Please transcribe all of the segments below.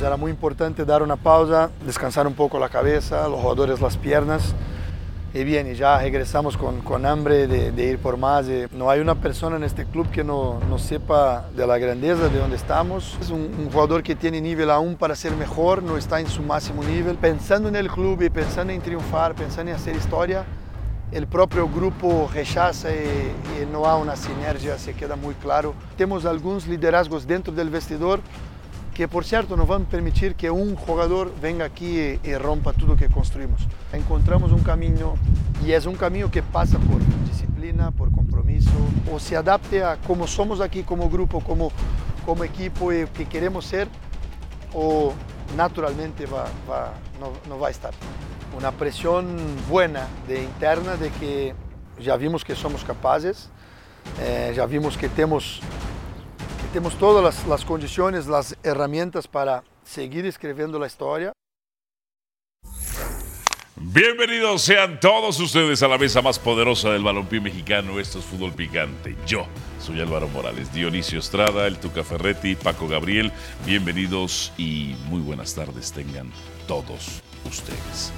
Pues era muy importante dar una pausa, descansar un poco la cabeza, los jugadores las piernas. Y bien, y ya regresamos con, con hambre de, de, ir por más. No hay una persona en este club que no, no sepa de la grandeza de donde estamos. Es un, un, jugador que tiene nivel aún para ser mejor, no está en su máximo nivel. Pensando en el club pensando en triunfar, pensando en hacer historia, el propio grupo rechaza y, y no hay una sinergia, se queda muy claro. Tenemos algunos liderazgos dentro del vestidor que por cierto no van a permitir que un jugador venga aquí y, y, rompa todo lo que construimos. Encontramos un camino y es un camino que pasa por disciplina, por compromiso, o se adapte a cómo somos aquí como grupo, como, como equipo y que queremos ser, o naturalmente va, va, no, no va a estar. Una presión buena de interna de que ya vimos que somos capaces, eh, ya vimos que tenemos tenemos todas las, condiciones, las herramientas para seguir escribiendo la historia. Bienvenidos sean todos ustedes a la mesa más poderosa del balompié mexicano. Esto es Fútbol Picante. Yo soy Álvaro Morales, Dionisio Estrada, el Tuca Ferretti, Paco Gabriel. Bienvenidos y muy buenas tardes tengan todos ustedes.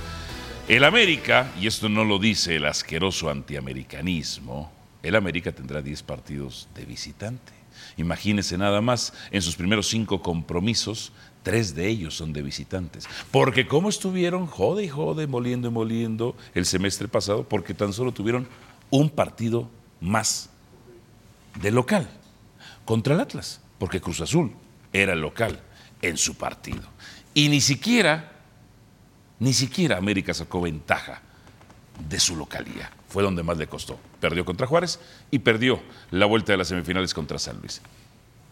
El América, y esto no lo dice el asqueroso antiamericanismo, el América tendrá 10 partidos de visitante. Imagínense nada más, en sus primeros cinco compromisos, tres de ellos son de visitantes. Porque como estuvieron jode y jode, moliendo y moliendo el semestre pasado, porque tan solo tuvieron un partido más de local contra el Atlas, porque Cruz Azul era el local en su partido. Y ni siquiera, ni siquiera América sacó ventaja de su localía. Fue donde más le costó. Perdió contra Juárez y perdió la vuelta de las semifinales contra San Luis.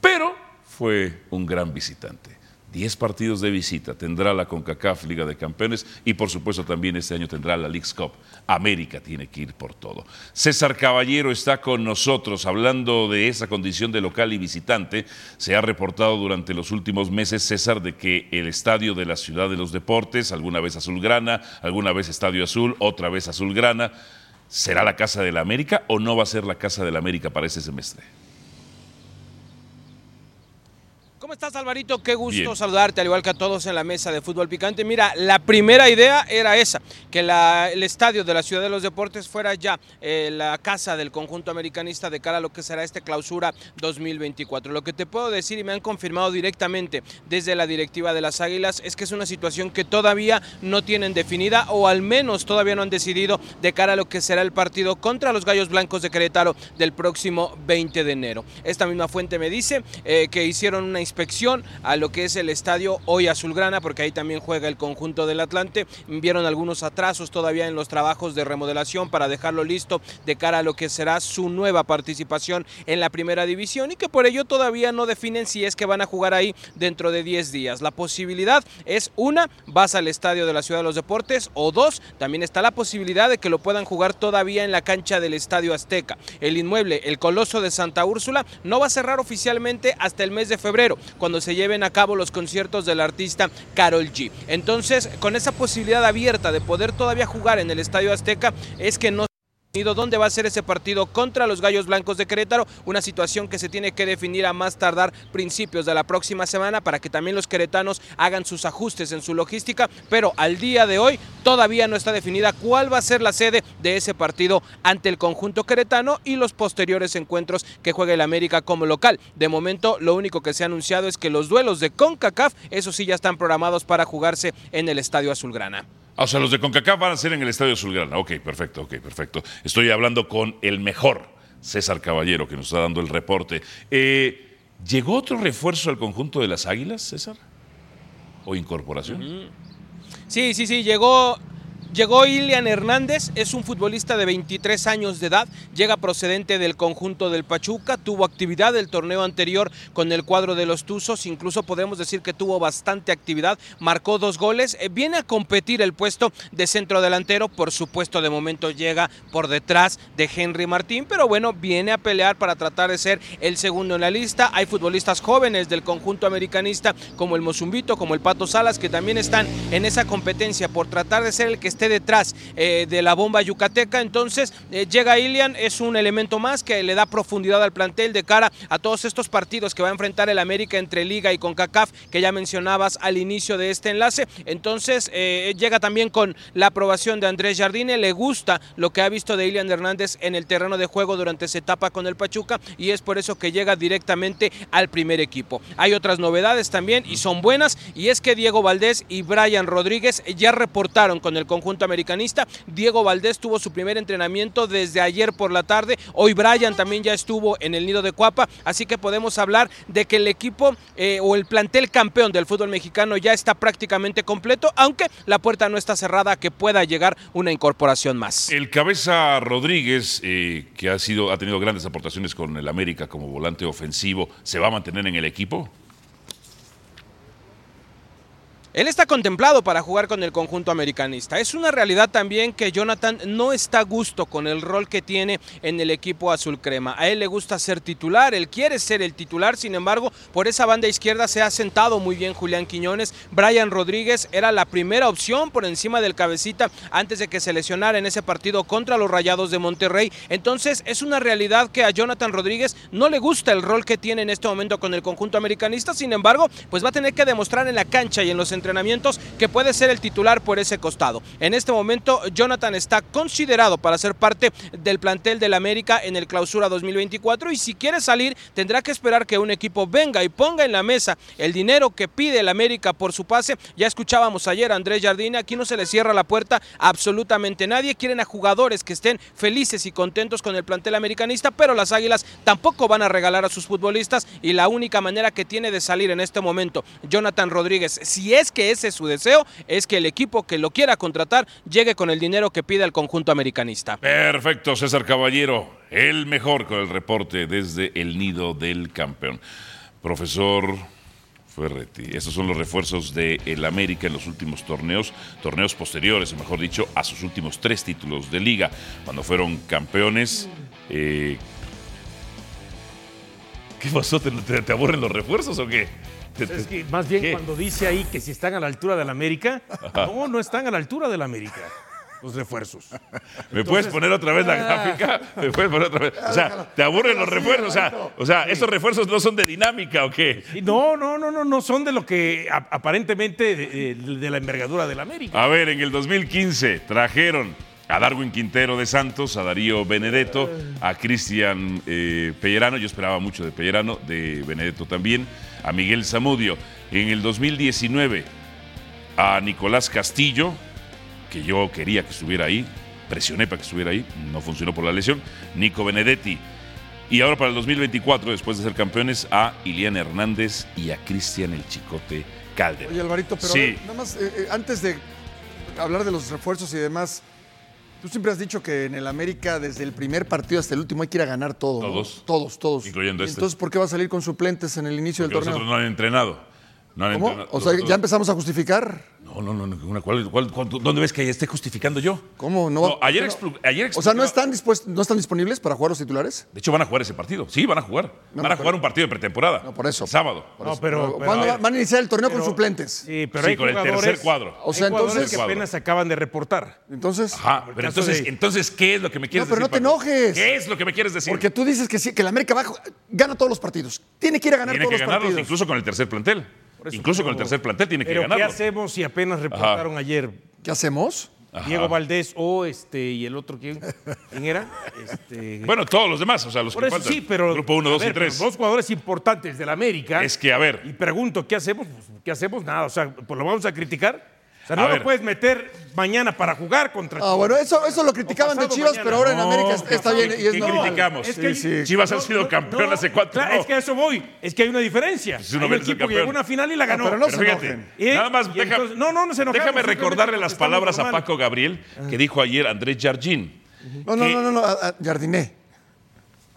Pero fue un gran visitante. Diez partidos de visita tendrá la CONCACAF Liga de Campeones y por supuesto también este año tendrá la League's Cup. América tiene que ir por todo. César Caballero está con nosotros hablando de esa condición de local y visitante. Se ha reportado durante los últimos meses, César, de que el estadio de la Ciudad de los Deportes, alguna vez azulgrana, alguna vez Estadio Azul, otra vez azulgrana, ¿será la Casa de la América o no va a ser la Casa de la América para ese semestre? ¿Cómo estás, Alvarito? Qué gusto Bien. saludarte, al igual que a todos en la mesa de fútbol picante. Mira, la primera idea era esa, que la, el estadio de la Ciudad de los Deportes fuera ya eh, la casa del conjunto americanista de cara a lo que será este clausura 2024. Lo que te puedo decir y me han confirmado directamente desde la directiva de las Águilas es que es una situación que todavía no tienen definida o al menos todavía no han decidido de cara a lo que será el partido contra los Gallos Blancos de Querétaro del próximo 20 de enero. Esta misma fuente me dice eh, que hicieron una inspección a lo que es el estadio hoy azulgrana, porque ahí también juega el conjunto del Atlante. Vieron algunos atrasos todavía en los trabajos de remodelación para dejarlo listo de cara a lo que será su nueva participación en la primera división y que por ello todavía no definen si es que van a jugar ahí dentro de 10 días. La posibilidad es una, vas al estadio de la Ciudad de los Deportes o dos, también está la posibilidad de que lo puedan jugar todavía en la cancha del Estadio Azteca. El inmueble, el Coloso de Santa Úrsula, no va a cerrar oficialmente hasta el mes de febrero cuando se lleven a cabo los conciertos del artista Carol G. Entonces, con esa posibilidad abierta de poder todavía jugar en el Estadio Azteca, es que no dónde va a ser ese partido contra los Gallos Blancos de Querétaro, una situación que se tiene que definir a más tardar principios de la próxima semana para que también los queretanos hagan sus ajustes en su logística, pero al día de hoy todavía no está definida cuál va a ser la sede de ese partido ante el conjunto queretano y los posteriores encuentros que juega el América como local. De momento lo único que se ha anunciado es que los duelos de CONCACAF, esos sí ya están programados para jugarse en el Estadio Azulgrana. O sea, los de CONCACAF van a ser en el Estadio Azulgrana. Ok, perfecto, ok, perfecto. Estoy hablando con el mejor, César Caballero, que nos está dando el reporte. Eh, ¿Llegó otro refuerzo al conjunto de las Águilas, César? ¿O incorporación? Sí, sí, sí, llegó Llegó Ilian Hernández, es un futbolista de 23 años de edad, llega procedente del conjunto del Pachuca, tuvo actividad del torneo anterior con el cuadro de los Tuzos, incluso podemos decir que tuvo bastante actividad, marcó dos goles, eh, viene a competir el puesto de centro delantero, por supuesto de momento llega por detrás de Henry Martín, pero bueno, viene a pelear para tratar de ser el segundo en la lista. Hay futbolistas jóvenes del conjunto americanista como el Mozumbito, como el Pato Salas, que también están en esa competencia por tratar de ser el que detrás eh, de la bomba yucateca. Entonces eh, llega Ilian, es un elemento más que le da profundidad al plantel de cara a todos estos partidos que va a enfrentar el América entre Liga y CONCACAF, que ya mencionabas al inicio de este enlace. Entonces eh, llega también con la aprobación de Andrés Jardine, le gusta lo que ha visto de Ilian Hernández en el terreno de juego durante esa etapa con el Pachuca y es por eso que llega directamente al primer equipo. Hay otras novedades también y son buenas y es que Diego Valdés y Brian Rodríguez ya reportaron con el conjunto americanista. Diego Valdés tuvo su primer entrenamiento desde ayer por la tarde. Hoy Brian también ya estuvo en el nido de Cuapa. Así que podemos hablar de que el equipo eh, o el plantel campeón del fútbol mexicano ya está prácticamente completo, aunque la puerta no está cerrada que pueda llegar una incorporación más. El cabeza Rodríguez, eh, que ha, sido, ha tenido grandes aportaciones con el América como volante ofensivo, ¿se va a mantener en el equipo? Él está contemplado para jugar con el conjunto americanista. Es una realidad también que Jonathan no está a gusto con el rol que tiene en el equipo azul crema. A él le gusta ser titular, él quiere ser el titular, sin embargo, por esa banda izquierda se ha sentado muy bien Julián Quiñones. Brian Rodríguez era la primera opción por encima del cabecita antes de que se lesionara en ese partido contra los Rayados de Monterrey. Entonces es una realidad que a Jonathan Rodríguez no le gusta el rol que tiene en este momento con el conjunto americanista, sin embargo, pues va a tener que demostrar en la cancha y en los entrenamientos que puede ser el titular por ese costado. En este momento, Jonathan está considerado para ser parte del plantel del América en el clausura 2024 y si quiere salir tendrá que esperar que un equipo venga y ponga en la mesa el dinero que pide el América por su pase. Ya escuchábamos ayer a Andrés Jardine, aquí no se le cierra la puerta a absolutamente nadie. Quieren a jugadores que estén felices y contentos con el plantel americanista, pero las Águilas tampoco van a regalar a sus futbolistas y la única manera que tiene de salir en este momento Jonathan Rodríguez, si es que ese es su deseo, es que el equipo que lo quiera contratar llegue con el dinero que pide el conjunto americanista. Perfecto, César Caballero, el mejor con el reporte desde el nido del campeón. Profesor Ferretti, estos son los refuerzos de el América en los últimos torneos, torneos posteriores, mejor dicho, a sus últimos tres títulos de liga, cuando fueron campeones. Eh, ¿Qué pasó? ¿Te, te- te aburren los refuerzos o qué? Es que más bien ¿Qué? cuando dice ahí que si están a la altura del América, no, no están a la altura del América los refuerzos. ¿Me puedes poner otra vez la gráfica? ¿Me puedes poner otra vez? O sea, ¿te aburren los refuerzos? O sea, o sea, ¿estos refuerzos no son de dinámica o qué? No, no, no, no, no son de lo que aparentemente de la envergadura del América. A ver, en el 2015 trajeron a Darwin Quintero de Santos, a Darío Benedetto, a Cristian eh, Pellerano, yo esperaba mucho de Pellerano, de Benedetto también, a Miguel Zamudio. En el 2019 a Nicolás Castillo, que yo quería que estuviera ahí, presioné para que estuviera ahí, no funcionó por la lesión, Nico Benedetti. Y ahora para el 2024, después de ser campeones, a Ilian Hernández y a Cristian El Chicote Calderón. Oye, Alvarito, pero Sí. ver, nada más, eh, eh, antes de hablar de los refuerzos y demás, tú siempre has dicho que en el América, desde el primer partido hasta el último, hay que ir a ganar todo. ¿no? Todos. Todos, todos. Incluyendo ¿Y este. Entonces, ¿por qué va a salir con suplentes en el inicio Porque del torneo? otros no han entrenado. No ¿Cómo? entrenado. O sea, ¿ya empezamos a justificar? No, no, no. ¿cuál- cuál- cuál- ¿Dónde ves que esté justificando yo? ¿Cómo? No, No, ayer, no. explu- ayer O sea, ¿no están, dispuestos, ¿no están disponibles para jugar los titulares? De hecho, van a jugar ese partido. Sí, van a jugar. No, van a pero- jugar un partido de pretemporada. No, por eso. El sábado. No, pero, pero, ¿Cuándo a va- ver, van a iniciar el torneo pero- con suplentes? Sí, pero Sí, hay con el tercer cuadro. O sea, hay entonces- que apenas acaban de reportar. Entonces, Ajá. Pero entonces, de- entonces, ¿qué es lo que me quieres No, pero decir? no te Paco? enojes. ¿Qué es lo que me quieres decir? porque tú dices que sí, que el América va, gana todos los partidos. Tiene que ir a ganar tiene todos que los ganarlos, partidos. incluso con el tercer plantel. Eso, Incluso con el tercer plantel tiene que Pero ¿qué hacemos si apenas reportaron ayer ¿Qué hacemos? Diego Valdés o este y el otro quién, ¿Quién era? Este, Bueno, todos los demás, o sea, los por que eso faltan. sí, pero Grupo 1, a 2 y ver, pero 3. Dos jugadores importantes del América. Es que, a ver, Y pregunto, ¿qué hacemos? ¿Qué hacemos? Nada, o sea, pues lo vamos a criticar. O sea, A no ver. lo puedes meter mañana para jugar contra Ah, bueno, eso, eso lo criticaban de Chivas, mañana. pero ahora en No, América está- está bien y es ¿Qué normal. criticamos? Es que- Sí, sí. Chivas ha sido campeón hace cuatro. No. Es que a eso voy. Es que hay una diferencia. Es un equipo llegó a una final y la ganó. pero no Pero se fíjate, nada más y deja- entonces- no, no, no se déjame recordarle las palabras a. Paco Gabriel que dijo ayer Andrés Jardín. No, no, no, no, no, Jardiné.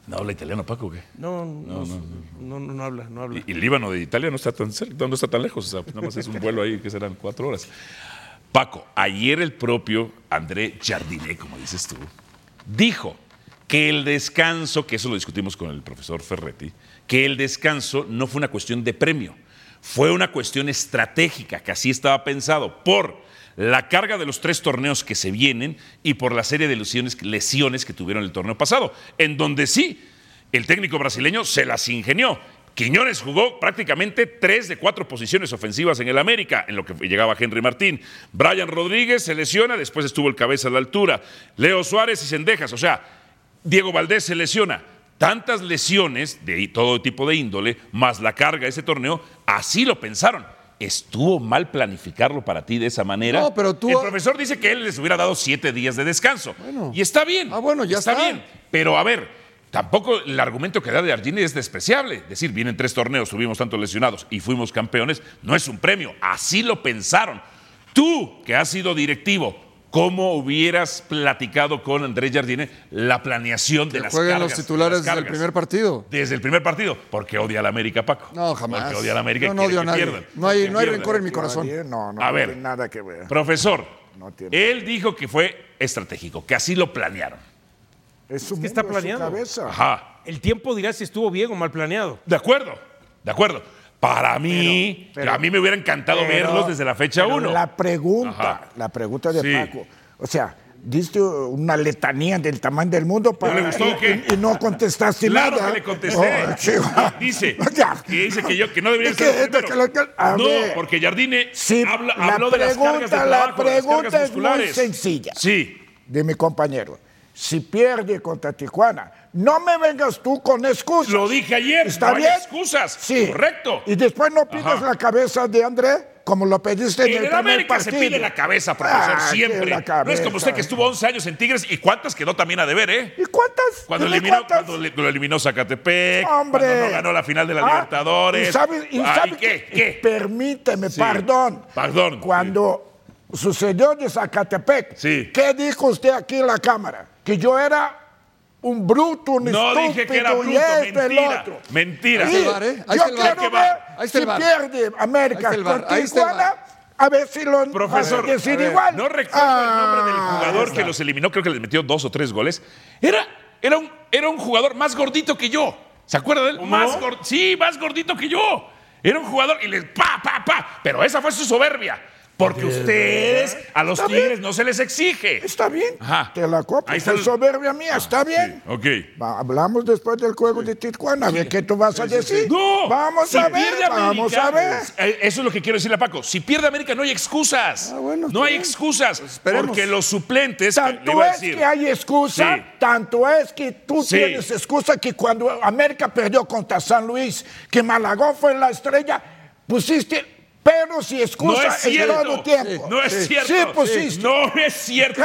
¿No habla italiano Paco qué? No, no, no, no, no habla, no habla. Y, y Líbano de Italia no está tan cerca, no está tan lejos, o sea, nada más es un vuelo ahí que serán cuatro horas. Paco, ayer el propio André Jardiné, como dices tú, dijo que el descanso, que eso lo discutimos con el profesor Ferretti, que el descanso no fue una cuestión de premio, fue una cuestión estratégica, que así estaba pensado, por la carga de los tres torneos que se vienen y por la serie de lesiones, que tuvieron el torneo pasado, en donde sí, el técnico brasileño se las ingenió. Quiñones jugó prácticamente tres de cuatro posiciones ofensivas en el América, en lo que llegaba Henry Martín. Brian Rodríguez se lesiona, después estuvo el cabeza a la altura. Leo Suárez y Sendejas, o sea, Diego Valdés se lesiona. Tantas lesiones de todo tipo de índole, más la carga de ese torneo, así lo pensaron. ¿Estuvo mal planificarlo para ti de esa manera? No, pero tú- El profesor dice que él les hubiera dado siete días de descanso. y está bien. Ah, bueno, ya está. bien. Pero a ver, tampoco el argumento que da de Argini es despreciable. Es decir, vienen tres torneos, tuvimos tantos lesionados y fuimos campeones, no es un premio. Así lo pensaron. Tú, que has sido directivo, ¿cómo hubieras platicado con Andrés Jardine la planeación de Que las jueguen cargas? los de titulares las desde el primer partido. Desde el primer partido. Porque odia a la América, Paco. No, jamás. Porque odia a la América no quiere odio a que nadie. pierdan. No hay, no hay rencor en mi corazón. No, no, A no ver. tiene nada que ver. Profesor, No tiene. él dijo que fue estratégico, que así lo planearon. Es su que está es su planeado. cabeza. Ajá. El tiempo dirá si estuvo bien o mal planeado. De acuerdo, de acuerdo. Para mí, a mí me hubiera encantado Pero- verlos desde la fecha pero 1. La pregunta, Ajá. la pregunta de Sí. Paco. O sea, diste una letanía del tamaño del mundo para le gustó y, y- no contestaste Claro nada. que le contesté. Oh. Dice que dice que yo que no debería que- ser que que- No, ver. porque Jardine Sí, habla- la habló de las cargas de pregunta- la de las pregunta cargas es muy sencilla. Sí. de mi compañero. Si pierde contra Tijuana, no me vengas tú con excusas. Lo dije ayer, ¿Está no hay bien? excusas. Sí. Correcto. Y después no pides Ajá. la cabeza de André como lo pediste en, En el América se pide la cabeza, profesor, Ah, siempre. la No es cabeza. como usted que estuvo 11 años en Tigres y cuántas quedó también a deber, ¿eh? ¿Y cuántas? Cuando eliminó, cuántas. cuando lo eliminó Zacatepec, Hombre. cuando no ganó la final de la Ah, Libertadores. ¿Y sabe, y Ah, sabe ¿y qué? que- ¿Qué? Permíteme, Sí. perdón. Perdón, Cuando sucedió de Zacatepec, Sí. ¿qué dijo usted aquí en la cámara? Que yo era un bruto, un No estúpido dije que era bruto, y esto el mentira. otro. Mentira. Ahí está el VAR, ¿eh? Ahí yo el quiero Ahí que va. ver Ahí está el si pierde América Ahí está el ahí está a ver si lo Profesor, a decir a ver, igual. no recuerdo el nombre del Ah, jugador que los eliminó, creo que les metió dos o tres goles. Era, era, un, era un jugador más gordito que yo. ¿Se acuerda de él? Más gor- sí, más gordito que yo. Era un jugador y les pa, pa, pa. Pero esa fue su soberbia. Porque ustedes, a los Tigres bien. no se les exige. Está bien, Ajá. te la está Fue el- soberbia mía, está bien. Ok. Va, hablamos después del juego de Tijuana, a ver qué tú vas a decir. No. Vamos Si a ver, vamos a ver. eh, Eso es lo que quiero decirle a Paco. Si pierde América no hay excusas. Ah, bueno, no hay bien. excusas. esperemos. porque los suplentes. le Tanto a es que hay excusa, Sí. tanto es que tú Sí. tienes excusa que cuando América perdió contra San Luis, que Malagón fue la estrella, pusiste No excusas es en cierto. todo tiempo. No es cierto. Sí, pusiste. No es cierto.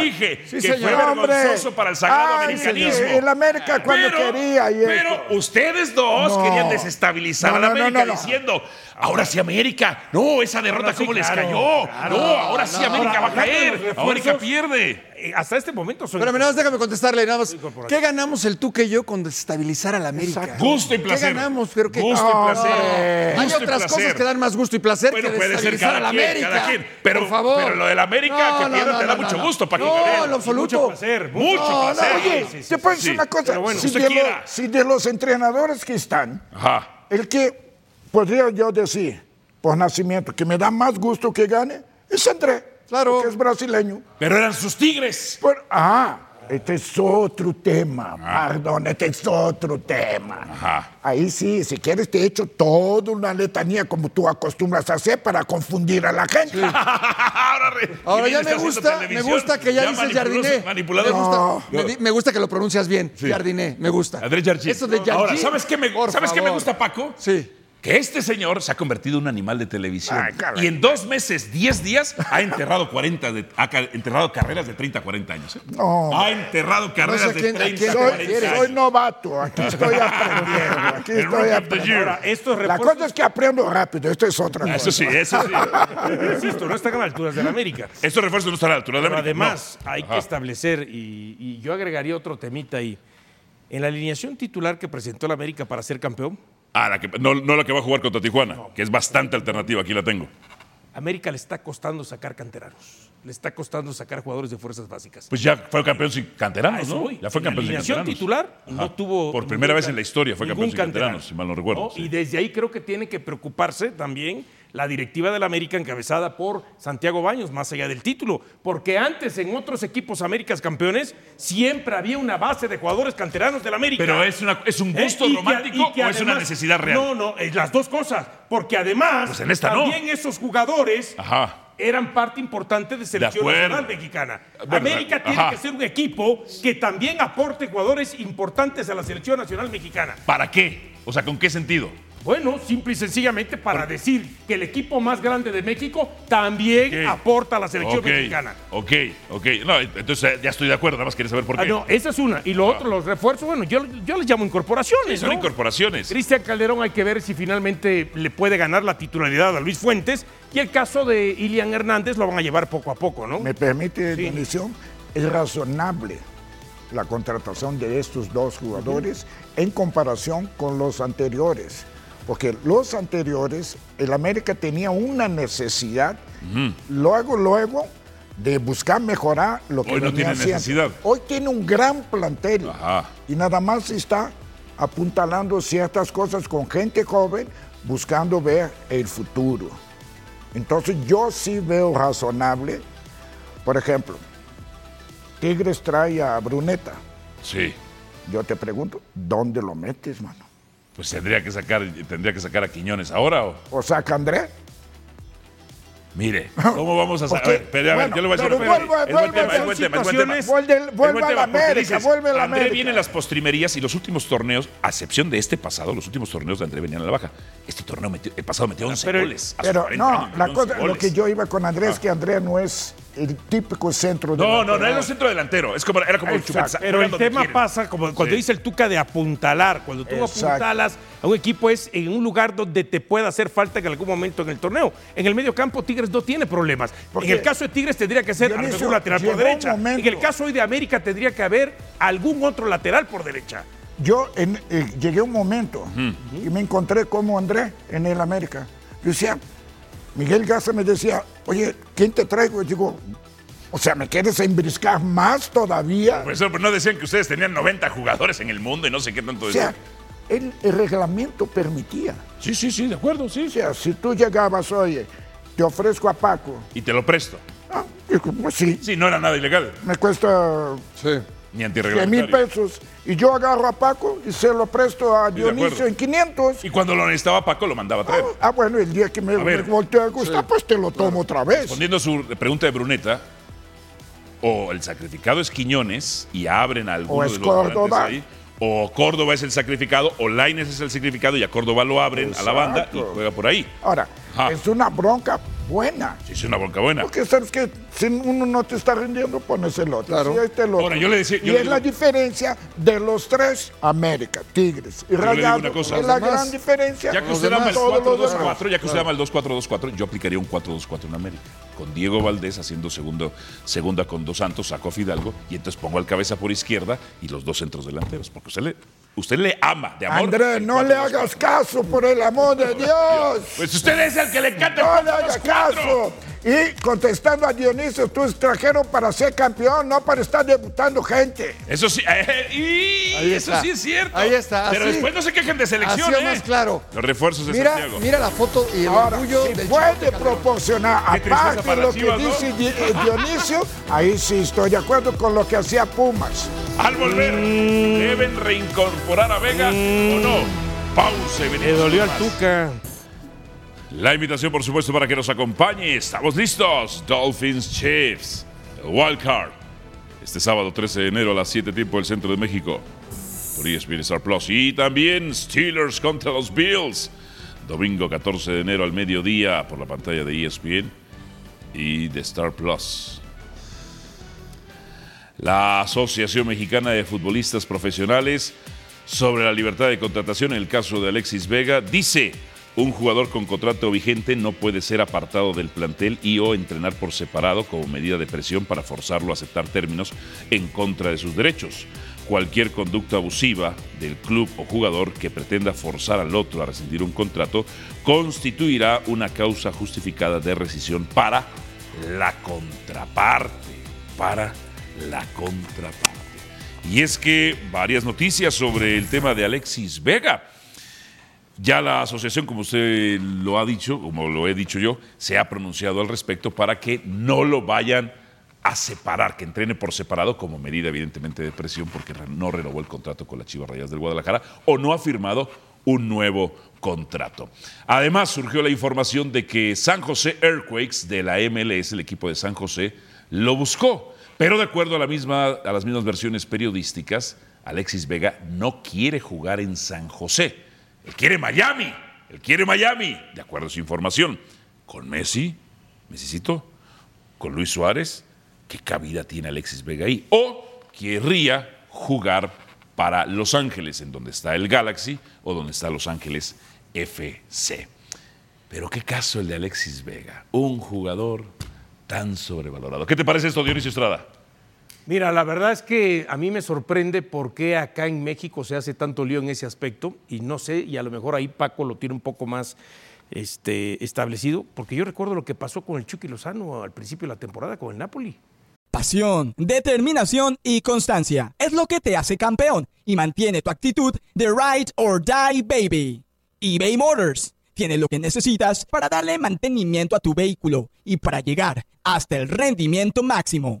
Dije sí, que fue vergonzoso para el sagrado Ay, americanismo. El América cuando pero, quería. Y pero ustedes dos No. querían desestabilizar No, a la no, no, América no, no. diciendo, ahora sí América. No, esa derrota sí, cómo les claro, cayó. claro. no, ahora sí América ahora, va a de caer. América pierde. Eh, hasta este momento son. Espérame, nada más déjame contestarle, nada más. ¿Qué ganamos el tú que yo con desestabilizar a la América? Gusto y placer. ¿Qué ganamos? Pero que Gusto y placer. Hay Gusto otras placer. cosas que dan más gusto y placer Bueno, que puede ser desestabilizar a la quien, América. cada quien. Pero, Por favor. pero lo del América que pierda te da mucho gusto, Paco No, lo absoluto. Mucho placer. Mucho No, no, placer. oye, Sí, sí, te puedo sí. decir una cosa. Pero bueno, si, de lo- si de los entrenadores que están, Ajá. el que podría yo decir, por nacimiento, que me da más gusto que gane, es André. Claro. Porque es brasileño. Pero eran sus tigres. Por- ah, este es otro tema, perdón, este es otro tema. Ajá. Ahí sí, si quieres te echo toda una letanía como tú acostumbras a hacer para confundir a la gente. ahora re- Ahora y ya me gusta, me gusta que ya, dices manipuloso- Jardiné. Manipulador. Me gusta, me, me gusta que lo pronuncias bien, Jardiné, me gusta. Andrés Jardín. Eso de Ahora, Jardín, ¿sabes qué me, ¿sabes qué me gusta, Paco? Sí. Que este señor se ha convertido en un animal de televisión. Ay, caray. y en dos meses, 10 días, ha enterrado 40 de- ha enterrado carreras de 30 a 40 años. ¿eh? No. Ha enterrado carreras sé a de quién- a 30 quién a te Soy, 40 refieres? años. soy novato, aquí estoy aprendiendo. Aquí El estoy aprendiendo. Year. Ahora, estos La refuerzos, cosa es que aprendo rápido, esto es otra cosa. Eso sí, eso sí. insisto, no están a la altura de la América. Estos refuerzos no están a la altura de la Pero América. además, no. hay Ajá. que establecer, y, y yo agregaría otro temita ahí. En la alineación titular que presentó la América para ser campeón, Ah, la que- no, no la que va a jugar contra Tijuana, que es bastante alternativa. Aquí la tengo. América le está costando sacar canteranos. Le está costando sacar jugadores de fuerzas básicas. Pues ya fue campeón sin canteranos, eso ¿no? voy. Ya fue campeón sin canteranos. titular no tuvo Por primera vez en la historia fue campeón sin canterano. canteranos, si mal no recuerdo. ¿no? sí. Y desde ahí creo que tiene que preocuparse también la directiva de la América encabezada por Santiago Baños, más allá del título, porque antes en otros equipos Américas campeones siempre había una base de jugadores canteranos de la América. Pero es, una, es un ¿Eh? gusto romántico que o es una necesidad real. No, no, es las dos cosas. Porque además, Pues en esta no. también esos jugadores Ajá. eran parte importante de selección nacional mexicana. Bueno, América tiene ajá. que ser un equipo que también aporte jugadores importantes a la selección nacional mexicana. ¿Para qué? O sea, ¿con qué sentido? Bueno, simple y sencillamente para decir que el equipo más grande de México también Ok. aporta a la selección Ok, mexicana. Ok, ok. No, entonces eh, ya estoy de acuerdo, nada más quería saber por qué. Ah, no, esa es una. Y lo otro, los refuerzos, bueno, yo, yo les llamo incorporaciones. Son ¿no? incorporaciones. Cristian Calderón hay que ver si finalmente le puede ganar la titularidad a Luis Fuentes. Y el caso de Ilian Hernández lo van a llevar poco a poco, ¿no? ¿Me permite, Sí. Dionisio? Es razonable la contratación de estos dos jugadores en comparación con los anteriores. Porque los anteriores, el América tenía una necesidad, luego, luego, de buscar mejorar lo que Hoy no tiene haciendo. necesidad. Hoy tiene un gran plantel Ajá. y nada más está apuntalando ciertas cosas con gente joven, buscando ver el futuro. Entonces yo sí veo razonable, por ejemplo, Tigres trae a Bruneta. Sí. Yo te pregunto, ¿dónde lo metes, mano? Pues tendría que sacar, tendría que sacar a Quiñones ahora o. O saca André. Mire, ¿cómo vamos a saber? Porque, A ver, pero, a ver, bueno, yo le voy a decir vuelve- Es buen vuelve- tema, es son buen tema, es buen tema. situaciones- Vuelve, a la América, vuelve a la André América. viene en las postrimerías y los últimos torneos, a excepción de este pasado, los últimos torneos de André venían a la baja. Este torneo, metió- el pasado metió 11 pero- goles. Pero 40 no, años, la cosa, 11 lo goles. que yo iba con Andrés es que André no es el típico centro de No, no, no era un centro delantero. Es como, era como. Chupetza. Pero el tema quieren. pasa, como cuando Sí. dice el Tuca, de apuntalar. Cuando tú Exacto. apuntalas a un equipo es en un lugar donde te pueda hacer falta en algún momento en el torneo. En el medio campo Tigres no tiene problemas. Porque- en el caso de Tigres tendría que ser a lo Dionisio, mejor un lateral por un derecha. momento- En el caso hoy de América tendría que haber algún otro lateral por derecha. Yo en- eh, llegué a un momento y me encontré como André en el América. Yo decía, Miguel Garza me decía, oye, ¿quién te traigo? Y digo, o sea, ¿me quieres embriscar más todavía? Profesor, pero no decían que ustedes tenían 90 jugadores en el mundo y no sé qué tanto o sea, el, el reglamento permitía. Sí, sí, sí, de acuerdo, sí. O sea, si tú llegabas, oye, te ofrezco a Paco, Y te lo presto. ah, digo, pues sí, Sí, no era nada ilegal, me cuesta Sí. Ni 100 mil antirreglamentario. pesos y yo agarro a Paco y se lo presto a. Dionisio en 500. Y cuando lo necesitaba Paco, lo mandaba a traer. Ah, bueno, el día que me, A ver. me voltee a gustar, pues te lo tomo otra vez. Respondiendo a su pregunta de Bruneta, o el sacrificado es Quiñones y abren a alguno O es de los Córdoba. ahí, o Córdoba es el sacrificado, o Laines es el sacrificado y a Córdoba lo abren a la banda y juega por ahí. Ahora, Ajá. es una bronca buena. Sí, es una bronca buena. Porque sabes que si uno no te está rindiendo, pones el otro. Claro. Si este el otro. Ahora, yo le decía- yo y le es digo- la diferencia de los tres, América, Tigres y le digo Rayados. una cosa. Es la demás- gran diferencia. Ya que usted ama el demás, todos los 4-2-4, ya que usted ama el 2-4-2-4, yo aplicaría un 4-2-4 en América. Con Diego Valdés haciendo segundo, segunda con dos Santos, saco a Fidalgo y entonces pongo al cabeza por izquierda y los dos centros delanteros. Porque usted le, usted le ama de amor. Andrés, no le 4-2-4. hagas caso, por el amor de Dios. Pues usted es el que le encanta No le hagas 4-2-4. caso. Y contestando a Dionisio, tú extranjero para ser campeón, no para estar debutando gente. Eso sí, eh, y Ahí eso está. sí es cierto. Ahí está, Pero así- después no se quejen de Así selección, ¿eh? más claro. Los refuerzos de Mira, Santiago. mira la foto y el Ahora, orgullo si del puede proporcionar, aparte lo que Chivas, ¿no? dice Di- eh, Dionisio, ahí sí estoy de acuerdo con lo que hacía Pumas. Al volver, ¿deben reincorporar a Vega o no? Pausa y Le dolió al más. Tuca. La invitación, por supuesto, para que nos acompañe. Estamos listos. Dolphins Chiefs. El Wild Card. Este sábado 13 de enero a las 7 tiempo del centro de México. Por ESPN Star Plus. Y también Steelers contra los Bills. Domingo 14 de enero al mediodía por la pantalla de ESPN y de Star Plus. La Asociación Mexicana de Futbolistas Profesionales sobre la libertad de contratación en el caso de Alexis Vega dice un jugador con contrato vigente no puede ser apartado del plantel y o entrenar por separado como medida de presión para forzarlo a aceptar términos en contra de sus derechos. Cualquier conducta abusiva del club o jugador que pretenda forzar al otro a rescindir un contrato constituirá una causa justificada de rescisión para la contraparte. Para la contraparte. Y es que varias noticias sobre el tema de Alexis Vega. Ya la asociación, como usted lo ha dicho, como lo he dicho yo, se ha pronunciado al respecto para que no lo vayan a separar, que entrene por separado como medida evidentemente de presión porque no renovó el contrato con las Chivas Rayas del Guadalajara o no ha firmado un nuevo contrato. Además surgió la información de que San José Earthquakes de la MLS, el equipo de San José, lo buscó, pero de acuerdo a, la misma, a las mismas versiones periodísticas, Alexis Vega no quiere jugar en San José él quiere Miami. Él quiere Miami, de acuerdo a su información. Con Messi, necesito, con Luis Suárez, ¿qué cabida tiene Alexis Vega ahí? O querría jugar para Los Ángeles, en donde está el Galaxy o donde está Los Ángeles FC. Pero qué caso el de Alexis Vega, un jugador tan sobrevalorado. ¿Qué te parece esto, Dionisio Estrada? Mira, la verdad es que a mí me sorprende por qué acá en México se hace tanto lío en ese aspecto y no sé, y a lo mejor ahí Paco lo tiene un poco más este, establecido, porque yo recuerdo lo que pasó con el Chucky Lozano al principio de la temporada con el Napoli. Pasión, determinación y constancia es lo que te hace campeón y mantiene tu actitud de ride or die baby. eBay Motors tiene lo que necesitas para darle mantenimiento a tu vehículo y para llegar hasta el rendimiento máximo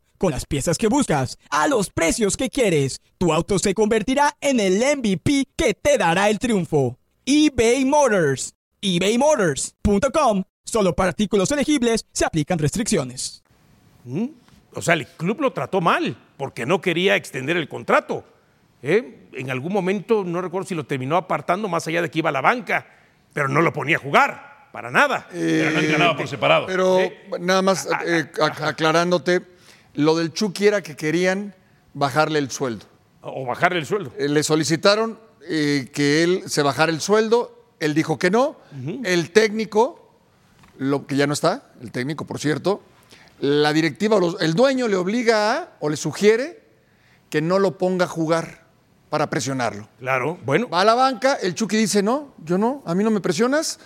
con las piezas que buscas, a los precios que quieres, tu auto se convertirá en el MVP que te dará el triunfo. eBay Motors. ebaymotors.com. Solo para artículos elegibles se aplican restricciones. ¿Mm? O sea, el club lo trató mal porque no quería extender el contrato. ¿eh? En algún momento, no recuerdo si lo terminó apartando más allá de que iba a la banca, pero no lo ponía a jugar, para nada. pero no ganaba por separado. Pero nada más eh, aclarándote, lo del Chucky era que querían bajarle el sueldo. O bajarle el sueldo. Eh, le solicitaron eh, que él se bajara el sueldo. Él dijo que no. El técnico, lo que ya no está, el técnico, por cierto, la directiva, el dueño le obliga a, o le sugiere que no lo ponga a jugar para presionarlo. Claro, bueno. Va a la banca, el Chucky dice, no, yo no, a mí no me presionas,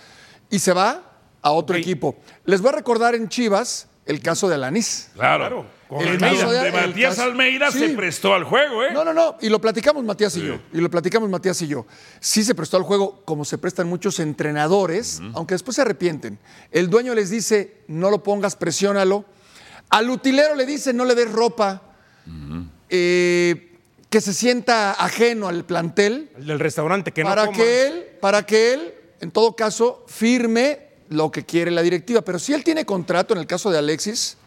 y se va a otro equipo. Les voy a recordar en Chivas el caso de Alanis. Claro. El caso de, Matías Almeida se prestó al juego, ¿eh? No, no, no. Y lo platicamos Matías y yo. Y lo platicamos Matías y yo. Sí se prestó al juego, como se prestan muchos entrenadores, aunque después se arrepienten. El dueño les dice, no lo pongas, presiónalo. Al utilero le dice, no le des ropa. Eh, que se sienta ajeno al plantel. El del restaurante, que para no que él, Para que él, en todo caso, firme lo que quiere la directiva. Pero si él tiene contrato, en el caso de Alexis,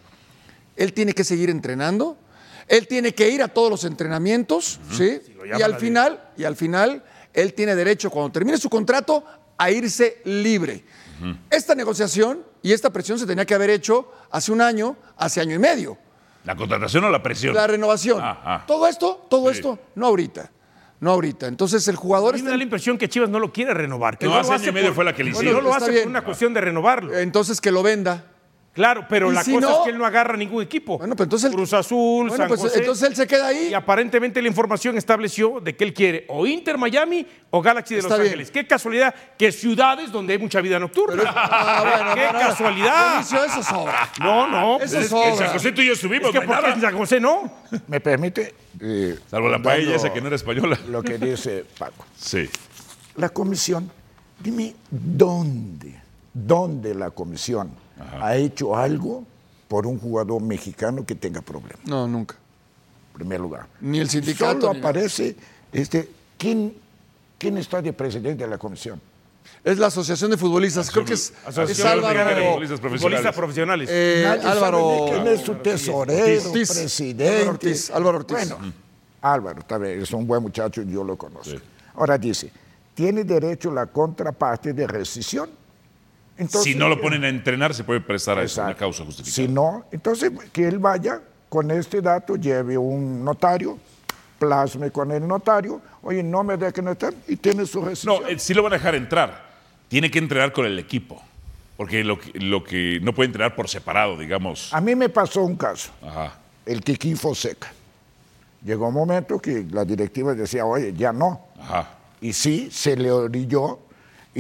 él tiene que seguir entrenando, él tiene que ir a todos los entrenamientos, ¿sí? y al final, y al final, él tiene derecho, cuando termine su contrato, a irse libre. Esta negociación y esta presión se tenía que haber hecho hace un año, hace año y medio. ¿La contratación o la presión? La renovación. Ah, ah. Todo esto, todo esto, no ahorita. No ahorita. Entonces el jugador. A mí me da la impresión que Chivas no lo quiere renovar. Que no, hace año y medio fue la que le hicieron. no lo hace por una cuestión de renovarlo. Entonces que lo venda. Claro, pero la cosa es que él no agarra ningún equipo. Bueno, pues entonces Cruz Azul, San pues entonces él se queda ahí. Y aparentemente la información estableció de que él quiere o Inter Miami o Galaxy de Los Ángeles. Qué casualidad que ciudades donde hay mucha vida nocturna. Ah, Qué casualidad. eso sobra. No, no. Eso es sobra. En San José tú y yo estuvimos. Es que ¿por qué en San José no? ¿Me permite? Eh, Salvo la paella esa que no era española. Lo que dice Paco. Sí. La comisión, dime dónde ¿dónde la comisión ha hecho algo por un jugador mexicano que tenga problemas? No, nunca. En primer lugar. Ni el sindicato. Solo ni- aparece, este, ¿quién, ¿quién está de presidente de la comisión? Es la Asociación de Futbolistas. Creo que es, es Asociación Álvaro. Mexicana de Futbolistas Profesionales. Futbolistas profesionales. eh, Álvaro. ni quién es su tesorero, Ortiz. presidente. Álvaro Ortiz, Álvaro Ortiz. Bueno, Álvaro, está bien, es un buen muchacho, yo lo conozco. Ahora dice, tiene derecho la contraparte de rescisión. Entonces, si no lo ponen a entrenar, se puede prestar a eso, una causa justificada. Si no, entonces que él vaya con este dato, lleve un notario, plasme con el notario, oye, no me dejen entrar y tiene su rescisión. No, eh, sí lo van a dejar entrar. Tiene que entrenar con el equipo. Porque lo que, lo que no puede entrenar por separado, digamos. A mí me pasó un caso. Ajá. el Kiki Fonseca. Llegó un momento que la directiva decía, oye, ya no. Ajá. Y sí, se le orilló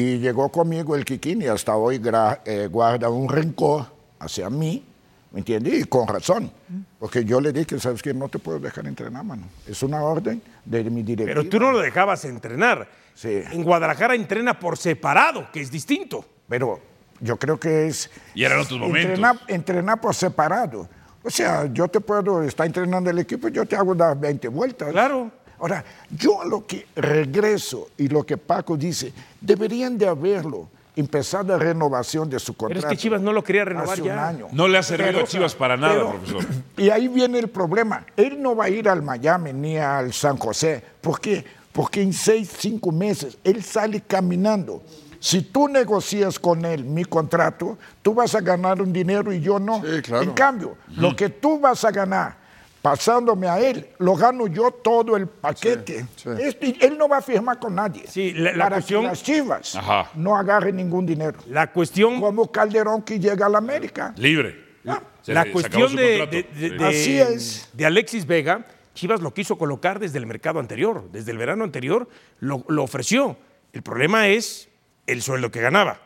y llegó conmigo el Kikín y hasta hoy gra- eh, guarda un rencor hacia mí, ¿me entiendes? Y con razón, porque yo le dije, ¿sabes qué? No te puedo dejar entrenar, mano. Es una orden de mi directiva. Pero tú no lo dejabas entrenar. Sí. En Guadalajara entrena por separado, que es distinto. Pero yo creo que es... Y eran otros momentos. Entrenar, entrenar por separado. O sea, yo te puedo estar entrenando el equipo, yo te hago dar 20 vueltas. Claro. Ahora, yo a lo que regreso y lo que Paco dice, deberían de haberlo empezado la renovación de su Pero contrato. es que Chivas no lo quería renovar hace un ya. año. No le ha servido Pero, a Chivas para nada, pero- profesor. Y ahí viene el problema. Él no va a ir al Miami ni al San José. ¿Por qué? Porque en seis, cinco meses él sale caminando. Si tú negocias con él mi contrato, tú vas a ganar un dinero y yo no. Sí, claro. En cambio, lo que tú vas a ganar pasándome a él, lo gano yo todo el paquete. sí. Este- él no va a firmar con nadie. Sí, la- la para cuestión- que las chivas Ajá. no agarren ningún dinero. La cuestión, Como Calderón que llega a la América. Libre. Ah, Se- la cuestión su de, contrato. de- de- Sí. Así de- es. de Alexis Vega, Chivas lo quiso colocar desde el mercado anterior, desde el verano anterior, lo, lo ofreció. El problema es el sueldo que ganaba.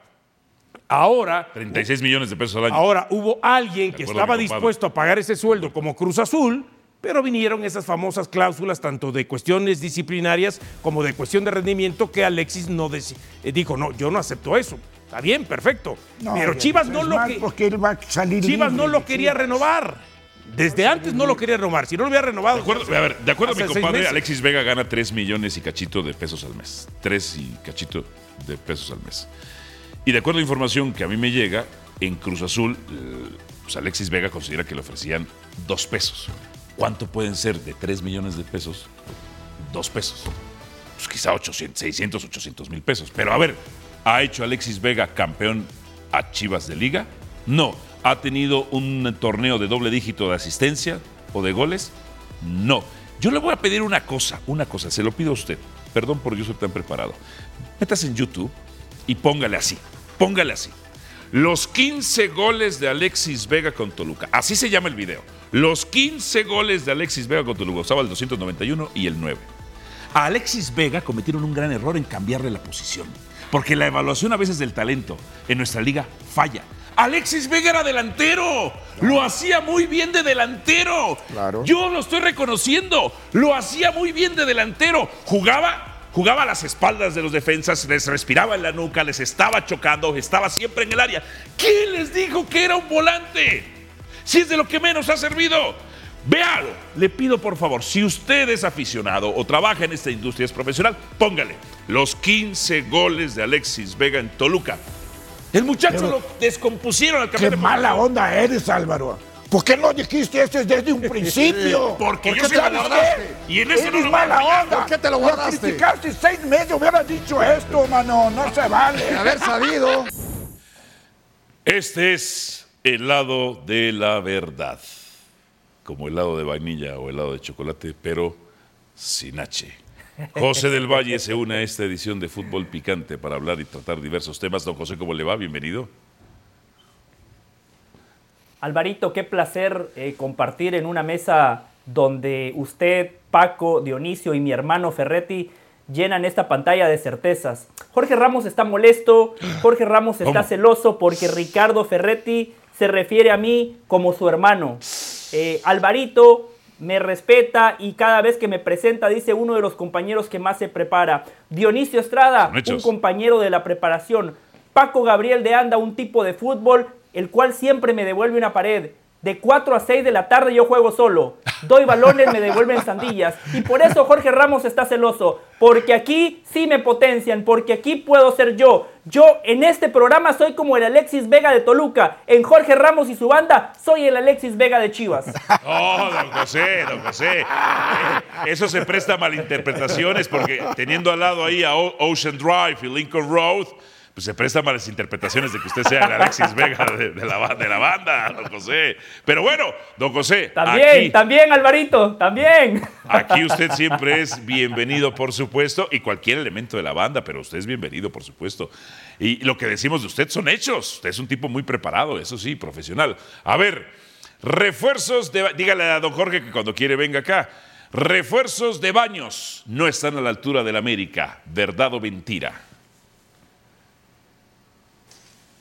Ahora, 36 millones de pesos al año. ahora hubo alguien que estaba dispuesto a pagar ese sueldo como Cruz Azul, pero vinieron esas famosas cláusulas, tanto de cuestiones disciplinarias como de cuestión de rendimiento, que Alexis no eh, dijo, no, yo no acepto eso. Está bien, perfecto. No, pero Chivas no lo que... porque él va a salir Chivas libre no lo quería Chivas. renovar. Desde antes no lo quería renovar. Si no lo hubiera renovado. De acuerdo, a ver, de acuerdo a mi compadre. Alexis Vega gana 3 millones y cachito de pesos al mes. 3 y cachito de pesos al mes. Y de acuerdo a información que a mí me llega, en Cruz Azul, eh, pues Alexis Vega considera que le ofrecían 2 pesos. ¿Cuánto pueden ser de 3 millones de pesos? 2 pesos. Pues quizá 800, 600, 800 mil pesos. Pero a ver, ¿ha hecho Alexis Vega campeón a Chivas de Liga? No. ¿Ha tenido un torneo de doble dígito de asistencia o de goles? No. Yo le voy a pedir una cosa, una cosa, se lo pido a usted. Perdón por yo soy tan preparado. Métase en YouTube y póngale así, póngale así. Los 15 goles de Alexis Vega con Toluca. Así se llama el video. Los 15 goles de Alexis Vega con Toluca. Usaba el 291 y el 9. A Alexis Vega cometieron un gran error en cambiarle la posición. Porque la evaluación a veces del talento en nuestra liga falla. Alexis Vega era delantero. Lo hacía muy bien de delantero. Claro. Yo lo estoy reconociendo. Lo hacía muy bien de delantero. Jugaba. Jugaba a las espaldas de los defensas, les respiraba en la nuca, les estaba chocando, estaba siempre en el área. ¿Quién les dijo que era un volante? Si es de lo que menos ha servido. Véalo, le pido por favor, si usted es aficionado o trabaja en esta industria, es profesional, póngale los 15 goles de Alexis Vega en Toluca. El muchacho lo descompusieron al Qué campeón de mala onda eres, Álvaro. ¿Por qué no dijiste esto desde un principio? Porque ¿Por yo mala qué? onda. Y en eso no Eres lo voy a mala onda. ¿Por qué te lo guardaste? criticaste seis meses, hubiera dicho esto, mano. No se vale. De haber sabido. Este es el lado de la verdad. Como helado de vainilla o helado de chocolate, pero sin H. José del Valle se une a esta edición de Fútbol Picante para hablar y tratar diversos temas. Don José, ¿cómo le va? Bienvenido. Alvarito, qué placer eh, compartir en una mesa donde usted, Paco, Dionisio y mi hermano Ferretti llenan esta pantalla de certezas. Jorge Ramos está molesto, Jorge Ramos está ¿Cómo? celoso porque Ricardo Ferretti se refiere a mí como su hermano. Eh, Alvarito me respeta y cada vez que me presenta dice uno de los compañeros que más se prepara. Dionisio Estrada, un compañero de la preparación. Paco Gabriel de Anda, un tipo de fútbol el cual siempre me devuelve una pared. De 4 a 6 de la tarde yo juego solo. Doy balones, me devuelven sandillas. Y por eso Jorge Ramos está celoso. Porque aquí sí me potencian. Porque aquí puedo ser yo. Yo en este programa soy como el Alexis Vega de Toluca. En Jorge Ramos y su banda soy el Alexis Vega de Chivas. Oh, don José, don José. Eh, Eso se presta a malinterpretaciones porque teniendo al lado ahí a Ocean Drive y Lincoln Road, pues se presta a malas interpretaciones de que usted sea el Alexis Vega de, de la, ba- de la banda, don José. Pero bueno, don José, También, aquí, también, Alvarito, también. aquí usted siempre es bienvenido, por supuesto, y cualquier elemento de la banda, pero usted es bienvenido, por supuesto. Y lo que decimos de usted son hechos. Usted es un tipo muy preparado, eso sí, profesional. A ver, refuerzos de... Dígale a don Jorge que cuando quiere venga acá. Refuerzos de baños no están a la altura del América. ¿Verdad o mentira?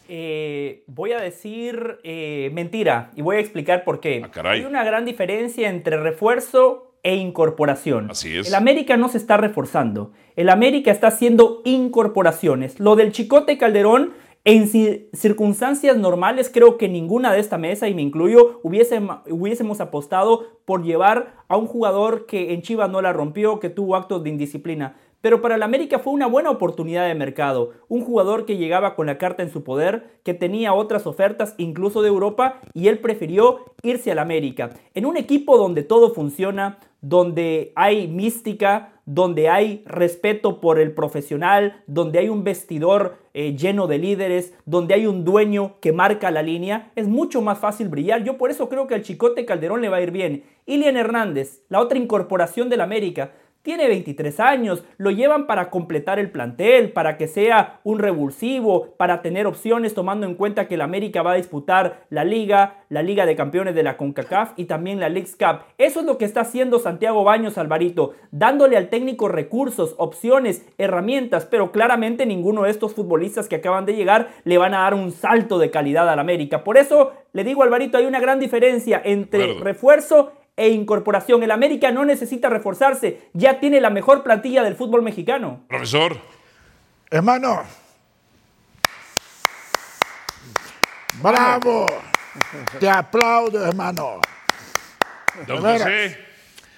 Eh, voy a decir eh, mentira y voy a explicar por qué. Ah. Hay una gran diferencia entre refuerzo e incorporación. Así es. El América no se está reforzando. El América está haciendo incorporaciones. Lo del Chicote Calderón, en ci- circunstancias normales, creo que ninguna de esta mesa, y me incluyo, hubiese- hubiésemos apostado por llevar a un jugador que en Chivas no la rompió, que tuvo actos de indisciplina. Pero para el América fue una buena oportunidad de mercado. Un jugador que llegaba con la carta en su poder, que tenía otras ofertas incluso de Europa y él prefirió irse al América. En un equipo donde todo funciona, donde hay mística, donde hay respeto por el profesional, donde hay un vestidor eh, lleno de líderes, donde hay un dueño que marca la línea, es mucho más fácil brillar. Yo por eso creo que al Chicote Calderón le va a ir bien. Ilian Hernández, la otra incorporación del América, tiene 23 años, lo llevan para completar el plantel, para que sea un revulsivo, para tener opciones tomando en cuenta que el América va a disputar la Liga, la Liga de Campeones de la CONCACAF y también la Leagues Cup. Eso es lo que está haciendo Santiago Baños Alvarito, dándole al técnico recursos, opciones, herramientas, pero claramente ninguno de estos futbolistas que acaban de llegar le van a dar un salto de calidad al América. Por eso le digo Alvarito, hay una gran diferencia entre refuerzo e incorporación. El América no necesita reforzarse, ya tiene la mejor plantilla del fútbol mexicano. Profesor, Hermano. Bravo. Te aplaudo, hermano. don. José.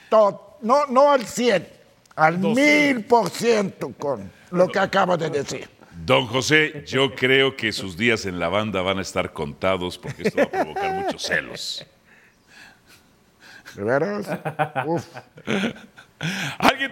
To- No, no al 100, al mil por ciento con lo que acaba de decir. Don José, yo creo que sus días en la banda van a estar contados porque esto va a provocar muchos celos. ¿De veras? Uf. Alguien,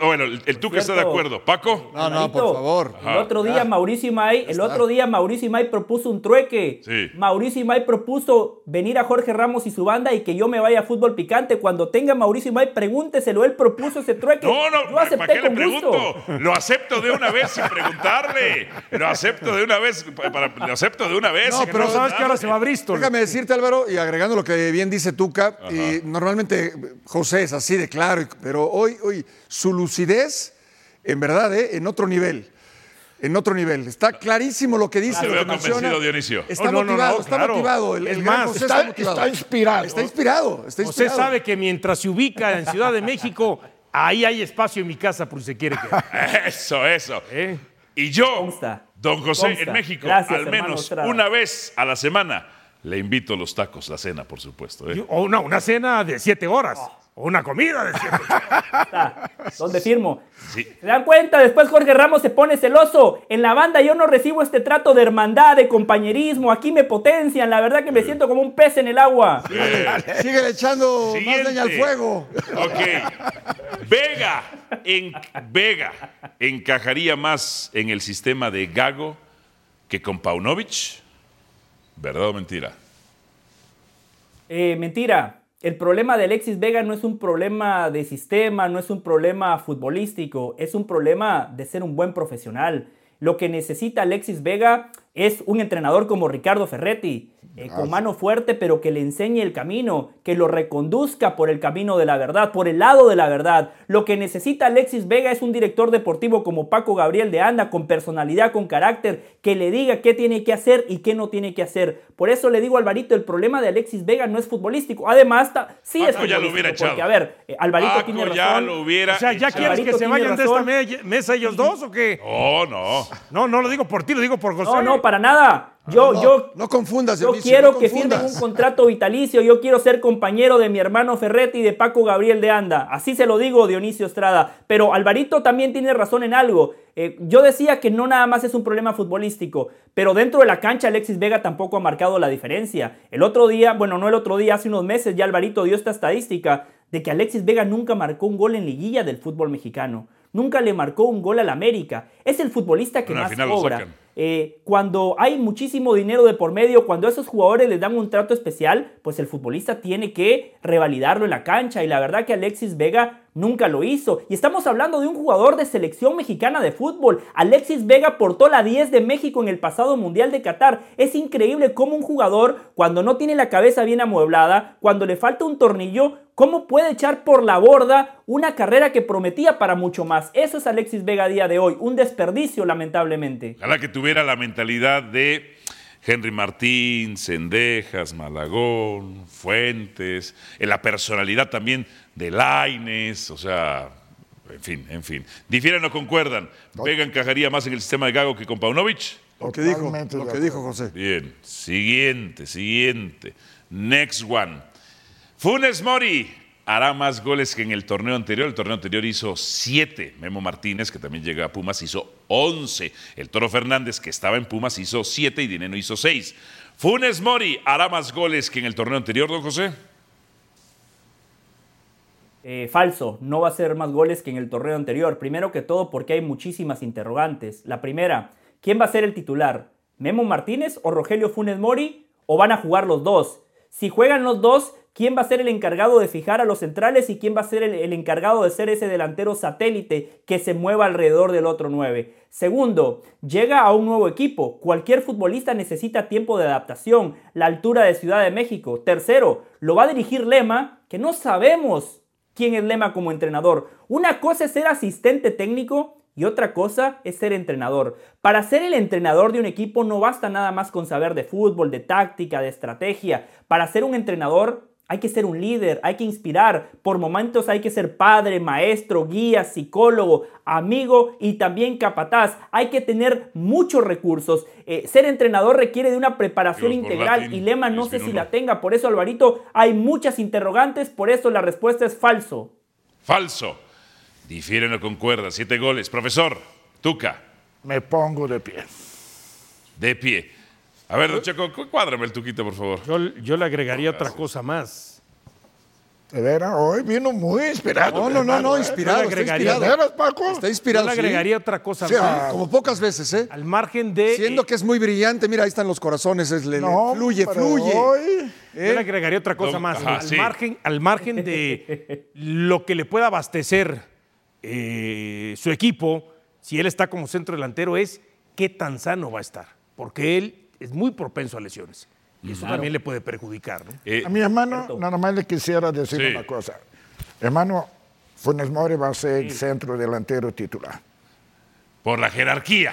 oh, bueno, el, el Tuca está de acuerdo. Paco, No, no, por favor. El otro día Mauricio Imay, el otro día Mauricio Imay propuso un trueque. Sí. Mauricio Imay propuso venir a Jorge Ramos y su banda y que yo me vaya a fútbol picante. Cuando tenga Mauricio Imay, pregúnteselo. Él propuso ese trueque. no, no, yo ¿para acepté qué le gusto. pregunto? Lo acepto de una vez sin preguntarle. Lo acepto de una vez, pa- para- lo acepto de una vez. No, pero Pero sabes que ahora se va a Bristol. Déjame decirte, Álvaro, y agregando lo que bien dice Tuca, y normalmente José es así de claro, y- pero hoy, hoy su lucidez, en verdad, ¿eh? en otro nivel. En otro nivel. Está clarísimo lo que dice, Te lo veo que menciona. convencido, Dionisio. Está Oh, no, motivado, no, está claro. motivado. El, el gran más, José está- está, motivado. está inspirado. Está inspirado. Está Usted sabe que mientras se ubica en Ciudad de México, ahí hay espacio en mi casa por si se quiere quedar. Eso, eso. ¿eh? Y yo, Consta. don José, Consta. en México, Gracias, al menos una vez a la semana, le invito a los tacos, la cena, por supuesto. ¿eh? O una, una cena de siete horas. O una comida de siete horas. Está. ¿Dónde firmo? Sí. ¿Se dan cuenta? Después Jorge Ramos se pone celoso. En la banda yo no recibo este trato de hermandad, de compañerismo. Aquí me potencian. La verdad que me siento como un pez en el agua. Sigue echando Siguiente. más leña al fuego. Ok. Vega, en, Vega encajaría más en el sistema de Gago que con Paunovic. ¿Verdad o mentira? Eh, mentira. El problema de Alexis Vega no es un problema de sistema, no es un problema futbolístico, es un problema de ser un buen profesional. Lo que necesita Alexis Vega es un entrenador como Ricardo Ferretti. eh, con mano fuerte, pero que le enseñe el camino, que lo reconduzca por el camino de la verdad, por el lado de la verdad. Lo que necesita Alexis Vega es un director deportivo como Paco Gabriel de Anda, con personalidad, con carácter, que le diga qué tiene que hacer y qué no tiene que hacer. Por eso le digo, Alvarito, el problema de Alexis Vega no es futbolístico. Además, sí es futbolístico. Ya lo hubiera echado. A ver, eh, Alvarito tiene razón. ya lo hubiera O sea, ¿ya quieres que se vayan de esta mesa ellos dos o qué? Oh, no. No, no lo digo por ti, lo digo por José. No, no, para nada. Yo, no, yo, no confundas, yo quiero no que firmen un contrato vitalicio. Yo quiero ser compañero de mi hermano Ferretti y de Paco Gabriel de Anda. Así se lo digo, Dionisio Estrada. Pero Alvarito también tiene razón en algo. Eh, yo decía que no nada más es un problema futbolístico, pero dentro de la cancha Alexis Vega tampoco ha marcado la diferencia. El otro día, bueno, no el otro día, hace unos meses ya Alvarito dio esta estadística de que Alexis Vega nunca marcó un gol en liguilla del fútbol mexicano. Nunca le marcó un gol al América. Es el futbolista que al más cobra. Eh, cuando hay muchísimo dinero de por medio, cuando a esos jugadores les dan un trato especial, pues el futbolista tiene que revalidarlo en la cancha. Y la verdad que Alexis Vega nunca lo hizo. Y estamos hablando de un jugador de selección mexicana de fútbol. Alexis Vega portó la 10 de México en el pasado Mundial de Qatar. Es increíble cómo un jugador, cuando no tiene la cabeza bien amueblada, cuando le falta un tornillo, cómo puede echar por la borda una carrera que prometía para mucho más. Eso es Alexis Vega a día de hoy. Un desperdicio, lamentablemente. Ojalá que tuviera la mentalidad de Henry Martín, Cendejas, Malagón, Fuentes, en la personalidad también de Laines, o sea, en fin, en fin. ¿Difieren o concuerdan? ¿Vega encajaría más en el sistema de Gago que con Paunovic? Lo que dijo, lo que dijo José. Bien, siguiente, siguiente. Next one. Funes Mori hará más goles que en el torneo anterior. El torneo anterior hizo siete. Memo Martínez, que también llega a Pumas, hizo 11. El Toro Fernández, que estaba en Pumas, hizo siete y Dineno hizo seis. Funes Mori hará más goles que en el torneo anterior, don José. Eh, falso, no va a ser más goles que en el torneo anterior. Primero que todo porque hay muchísimas interrogantes. La primera, ¿quién va a ser el titular? ¿Memo Martínez o Rogelio Funes Mori? ¿O van a jugar los dos? Si juegan los dos, ¿quién va a ser el encargado de fijar a los centrales y quién va a ser el, encargado de ser ese delantero satélite que se mueva alrededor del otro 9? Segundo, llega a un nuevo equipo. Cualquier futbolista necesita tiempo de adaptación, la altura de Ciudad de México. Tercero, lo va a dirigir Lema, que no sabemos quién es Lema como entrenador. Una cosa es ser asistente técnico y otra cosa es ser entrenador. Para ser el entrenador de un equipo no basta nada más con saber de fútbol, de táctica, de estrategia. Para ser un entrenador hay que ser un líder, hay que inspirar. Por momentos hay que ser padre, maestro, guía, psicólogo, amigo y también capataz. Hay que tener muchos recursos. Eh, ser entrenador requiere de una preparación Dios, integral latín, y Lema no sé si la tenga. Por eso, Alvarito, hay muchas interrogantes. Por eso la respuesta es falso. Falso. Difieren o concuerdan. Siete goles. Profesor, Tuca, Me pongo de pie. de pie. A ver, don Checo, cu- cuádrame el Tuquito, por favor. Yo, yo le agregaría otra cosa más. De veras, hoy vino muy inspirado. No, no, no, no, ¿eh? inspirado, Yo le está agregaría- ¿De inspirado. veras, Paco? Está Yo inspirado, le sí. agregaría otra cosa Sí, más. Como pocas veces, ¿eh? Al margen de. Siendo que es muy brillante, mira, ahí están los corazones, es, le, le No, fluye, pero fluye. Hoy, Yo le agregaría otra cosa No, más. ajá, al, sí. margen, al margen de lo que le pueda abastecer eh, su equipo, si él está como centro delantero, es qué tan sano va a estar. Porque él es muy propenso a lesiones. Y eso también le puede perjudicar. ¿no? Eh, a mi hermano, nada más le quisiera decir Sí. una cosa. Hermano, Funes Mori va a ser el centro delantero titular. por la jerarquía,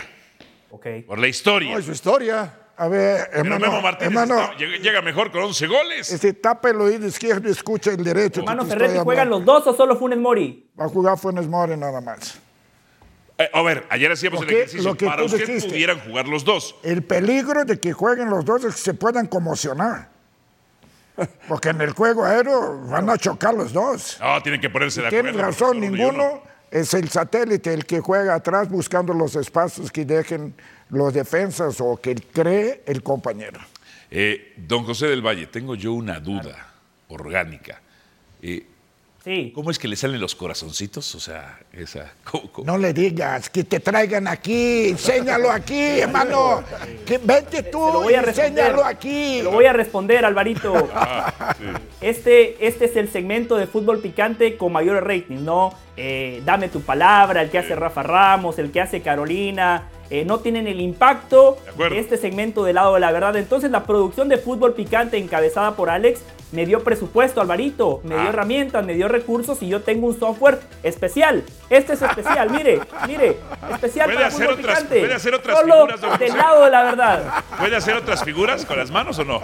Ok. por la historia. No, es su historia. A ver, Pero hermano, Memo Martínez hermano, está- llega, mejor con 11 goles. este, tapa el oído izquierdo y escucha el derecho. Hermano Ferretti, ¿juegan los dos o solo Funes Mori? Va a jugar Funes Mori nada más. Eh, a ver, ayer hacíamos el ejercicio. lo que Para usted dijiste. pudieran jugar los dos. El peligro de que jueguen los dos es que se puedan conmocionar. Porque en el juego aéreo van a chocar los dos. No, tienen que ponerse de acuerdo. Tienen razón, y ninguno uno. es el satélite el que juega atrás buscando los espacios que dejen los defensas o que cree el compañero. Eh, don José del Valle, tengo yo una duda orgánica. Eh, Sí. ¿Cómo es que le salen los corazoncitos? O sea, esa. ¿cómo- cómo? No le digas que te traigan aquí, enséñalo aquí, hermano. Que vente tú, lo voy a enséñalo aquí. Te lo voy a responder, Alvarito. Ah, Este, este es el segmento de fútbol picante con mayores ratings, ¿no? Eh, dame tu palabra, el que hace Rafa Ramos, el que hace Carolina, eh, no tienen el impacto de este segmento del lado de la verdad. Entonces la producción de fútbol picante encabezada por Alex me dio presupuesto, Alvarito, me dio Ah. herramientas, me dio recursos y yo tengo un software especial. Este es especial, mire, mire, especial Puede para hacer fútbol otras- picante. puede hacer otras Solo figuras, don del José. lado de la verdad. ¿Puede hacer otras figuras con las manos o no?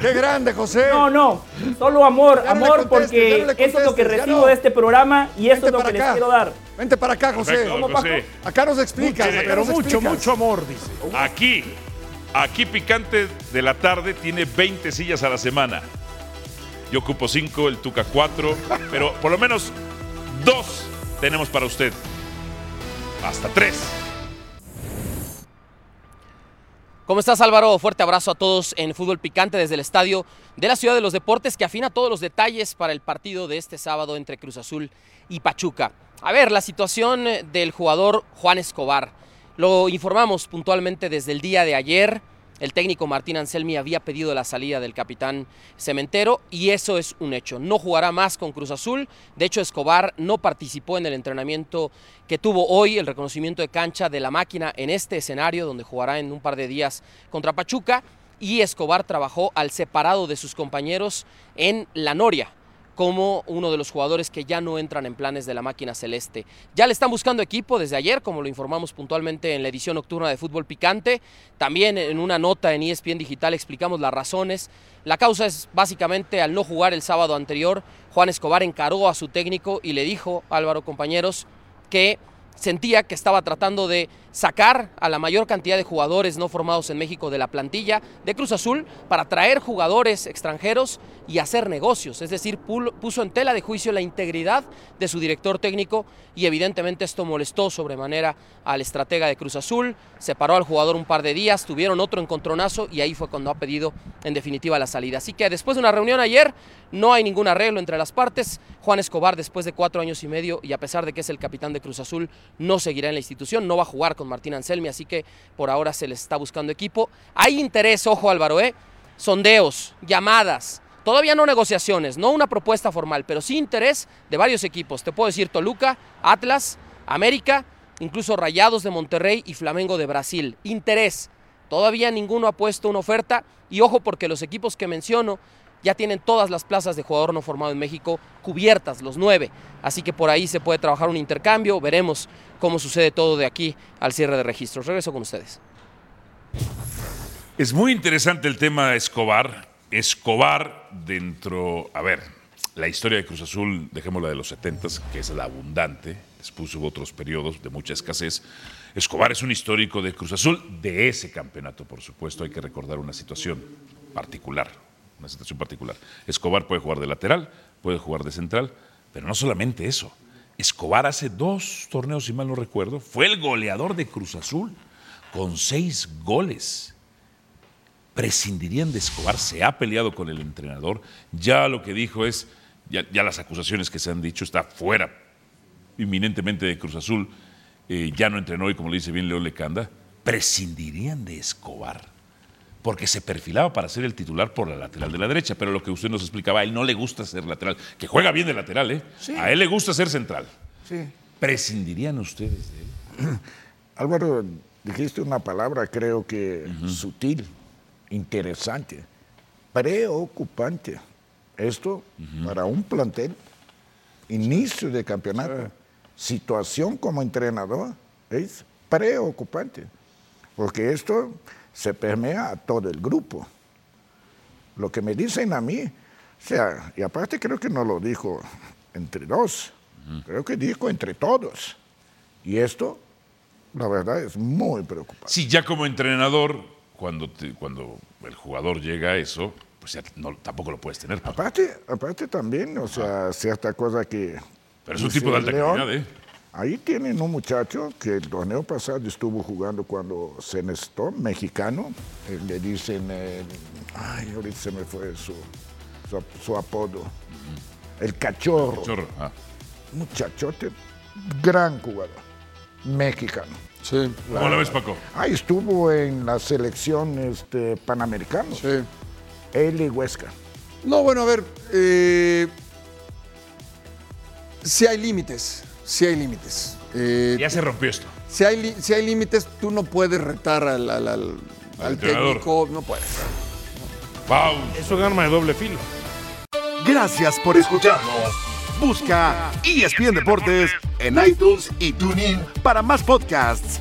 ¡Qué grande, José! No, no, solo amor, Ya amor porque no eso es lo que recibo no. de este programa y eso Vente es lo que les quiero dar. Vente para acá, José. Perfecto, ¿Cómo, don Paco? José. Acá nos explicas. Acá Pero nos mucho, explicas. mucho amor, dice. Aquí, aquí Picante de la tarde tiene 20 sillas a la semana. Yo ocupo 5, el Tuca 4, pero por lo menos dos tenemos para usted. Hasta tres. ¿Cómo estás Álvaro? Fuerte abrazo a todos en Fútbol Picante desde el estadio de la Ciudad de los Deportes que afina todos los detalles para el partido de este sábado entre Cruz Azul y Pachuca. A ver, la situación del jugador Juan Escobar. Lo informamos puntualmente desde el día de ayer. El técnico Martín Anselmi había pedido la salida del capitán Cementero y eso es un hecho. No jugará más con Cruz Azul. De hecho, Escobar no participó en el entrenamiento que tuvo hoy, el reconocimiento de cancha de la máquina en este escenario donde jugará en un par de días contra Pachuca. Y Escobar trabajó al separado de sus compañeros en La Noria como uno de los jugadores que ya no entran en planes de la máquina celeste. Ya le están buscando equipo desde ayer, como lo informamos puntualmente en la edición nocturna de Fútbol Picante. También en una nota en ESPN Digital explicamos las razones. La causa es básicamente al no jugar el sábado anterior, Juan Escobar encaró a su técnico y le dijo, Álvaro compañeros, que sentía que estaba tratando de sacar a la mayor cantidad de jugadores no formados en México de la plantilla de Cruz Azul para traer jugadores extranjeros y hacer negocios. Es decir, puso en tela de juicio la integridad de su director técnico y evidentemente esto molestó sobremanera al estratega de Cruz Azul. Separó al jugador un par de días, tuvieron otro encontronazo y ahí fue cuando ha pedido en definitiva la salida. Así que después de una reunión ayer no hay ningún arreglo entre las partes. Juan Escobar, después de cuatro años y medio y a pesar de que es el capitán de Cruz Azul, no seguirá en la institución, no va a jugar con Martín Anselmi, así que por ahora se les está buscando equipo. Hay interés, ojo Álvaro, ¿eh? sondeos, llamadas, todavía no negociaciones, no una propuesta formal, pero sí interés de varios equipos. Te puedo decir Toluca, Atlas, América, incluso Rayados de Monterrey y Flamengo de Brasil. Interés. Todavía ninguno ha puesto una oferta y ojo porque los equipos que menciono ya tienen todas las plazas de jugador no formado en México cubiertas, los nueve. Así que por ahí se puede trabajar un intercambio. Veremos cómo sucede todo de aquí al cierre de registros. Regreso con ustedes. Es muy interesante el tema Escobar. Escobar dentro, a ver, la historia de Cruz Azul, dejémosla de los 70 que es la abundante, después hubo otros periodos de mucha escasez. Escobar es un histórico de Cruz Azul, de ese campeonato, por supuesto, hay que recordar una situación particular, una situación particular. Escobar puede jugar de lateral, puede jugar de central, pero no solamente eso. Escobar hace dos torneos, si mal no recuerdo, fue el goleador de Cruz Azul con seis goles prescindirían de Escobar, se ha peleado con el entrenador, ya lo que dijo es, ya, las acusaciones que se han dicho, está fuera inminentemente de Cruz Azul, eh, ya no entrenó y como le dice bien León Lecanda, prescindirían de Escobar, porque se perfilaba para ser el titular por la lateral de la derecha, pero lo que usted nos explicaba, a él no le gusta ser lateral, que juega bien de lateral, ¿eh? a él le gusta ser central. Sí. ¿Prescindirían ustedes de él? Álvaro, dijiste una palabra creo que sutil, interesante, preocupante. Esto para un plantel, inicio de campeonato, situación como entrenador, es preocupante, porque esto se permea a todo el grupo. Lo que me dicen a mí, o sea, y aparte creo que no lo dijo entre dos, creo que dijo entre todos. Y esto, la verdad, es muy preocupante. Sí, ya como entrenador, cuando, te- cuando el jugador llega a eso, pues ya no- tampoco lo puedes tener. Aparte, aparte también, o sea, cierta cosa que... Pero es un tipo de alta León, calidad, ¿eh? Ahí tienen un muchacho que el torneo pasado estuvo jugando cuando se necesitó, mexicano. eh, le dicen, eh, ay, ahorita se me fue su, su, su apodo. El cachorro. Chorro. Ah. Muchachote, gran jugador, mexicano. Sí. ¿Cómo la ves, Paco? Ahí estuvo en la selección este, panamericana. Sí. Él y Huesca. No, bueno, a ver, eh, sí hay límites. Sí hay límites. Eh, Ya se rompió esto. si, hay, si hay límites, tú no puedes retar al, al- al- al entrenador. técnico, no puedes. Wow. Es un arma de doble filo. Gracias por escucharnos. Busca ESPN Deportes en iTunes y TuneIn para más podcasts.